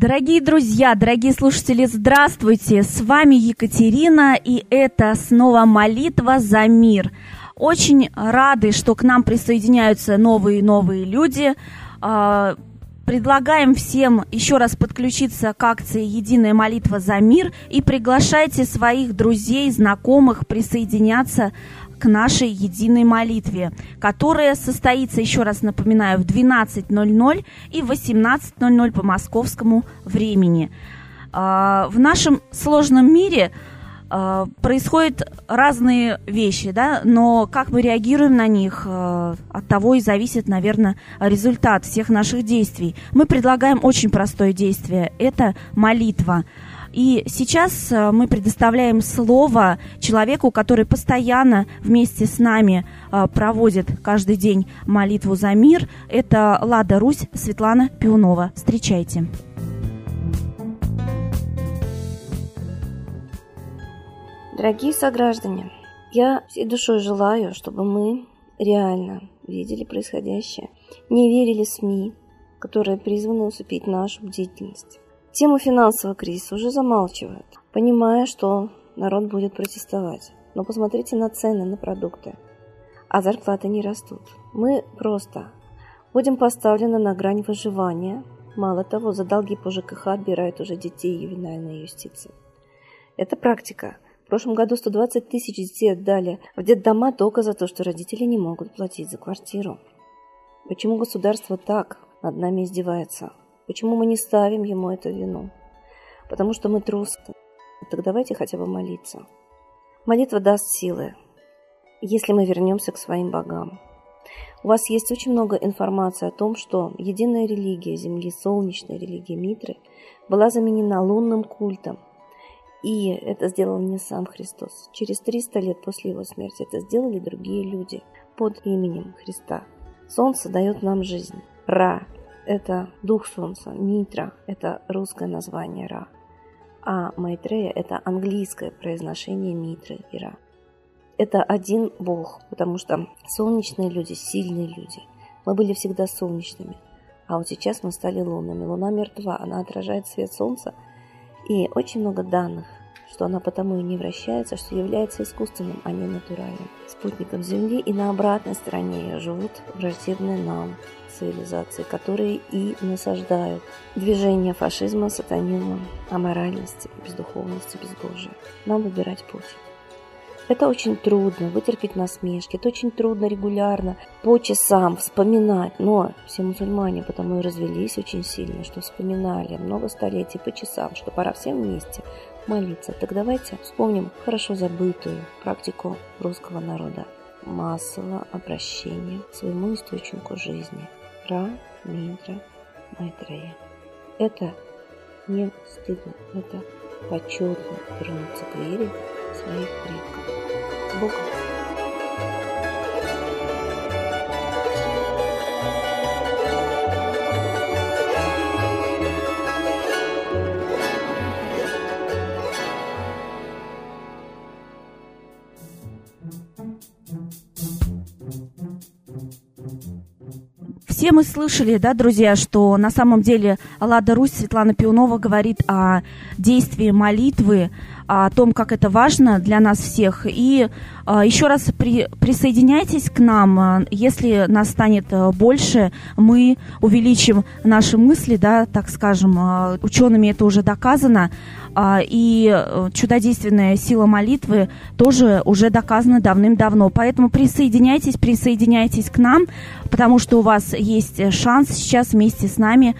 Дорогие друзья, дорогие слушатели, здравствуйте! С вами Екатерина, и это снова молитва за мир. Очень рады, что к нам присоединяются новые и новые люди. А, предлагаем всем еще раз подключиться к акции «Единая молитва за мир» и приглашайте своих друзей, знакомых присоединяться к нашей единой молитве, которая состоится, еще раз напоминаю, в 12.00 и 18.00 по московскому времени. А, в нашем сложном мире а, происходят разные вещи, да, но как мы реагируем на них, а, от того и зависит, наверное, результат всех наших действий. Мы предлагаем очень простое действие – это молитва. И сейчас э, мы предоставляем слово человеку, который постоянно вместе с нами э, проводит каждый день молитву за мир. Это Лада Русь Светлана Пиунова. Встречайте. Дорогие сограждане, я всей душой желаю, чтобы мы реально видели происходящее, не верили СМИ, которые призваны усыпить нашу бдительность. Тему финансового кризиса уже замалчивают, понимая, что народ будет протестовать. Но посмотрите на цены на продукты, а зарплаты не растут. Мы просто будем поставлены на грань выживания. Мало того, за долги по ЖКХ отбирают уже детей ювенальной юстиции. Это практика. В прошлом году 120 тысяч детей отдали в детдома только за то, что родители не могут платить за квартиру. Почему государство так над нами издевается? Почему мы не ставим ему эту вину? Потому что мы трусы. Так давайте хотя бы молиться. Молитва даст силы, если мы вернемся к своим богам. У вас есть очень много информации о том, что единая религия Земли, солнечная религия Митры, была заменена лунным культом. И это сделал не сам Христос. Через 300 лет после его смерти это сделали другие люди под именем Христа. Солнце дает нам жизнь. Ра это дух солнца, Митра – это русское название Ра, а Майтрея – это английское произношение Митры и Ра. Это один бог, потому что солнечные люди – сильные люди. Мы были всегда солнечными, а вот сейчас мы стали лунными. Луна мертва, она отражает свет солнца, и очень много данных, что она потому и не вращается, что является искусственным, а не натуральным спутником Земли, и на обратной стороне ее живут враждебные нам цивилизации, которые и насаждают движение фашизма, сатанизма, аморальности, бездуховности, безбожия. Нам выбирать путь. Это очень трудно, вытерпеть насмешки, это очень трудно регулярно, по часам вспоминать. Но все мусульмане потому и развелись очень сильно, что вспоминали много столетий по часам, что пора всем вместе молиться. Так давайте вспомним хорошо забытую практику русского народа массового обращения к своему источнику жизни – Ра, Мидра, Майтрея. Это не стыдно, это почетно вернуться к вере своих предков. С Богом! Все мы слышали, да, друзья, что на самом деле Лада Русь Светлана Пионова говорит о действии молитвы, о том, как это важно для нас всех. И а, еще раз при, присоединяйтесь к нам. Если нас станет а, больше, мы увеличим наши мысли, да, так скажем. А, учеными это уже доказано. И э, чудодейственная сила молитвы тоже уже доказана давным-давно. Поэтому присоединяйтесь, присоединяйтесь к нам, потому что у вас есть шанс сейчас вместе с нами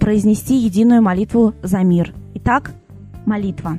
произнести единую молитву за мир. Итак, молитва.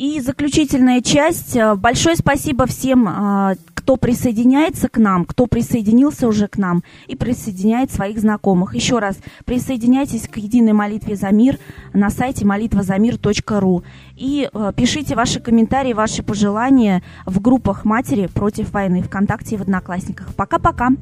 И заключительная часть. Большое спасибо всем, а, кто присоединяется к нам, кто присоединился уже к нам и присоединяет своих знакомых. Еще раз, присоединяйтесь к единой молитве за мир на сайте молитвазамир.ру и а, пишите ваши комментарии, ваши пожелания в группах матери против войны ВКонтакте и в Одноклассниках. Пока-пока!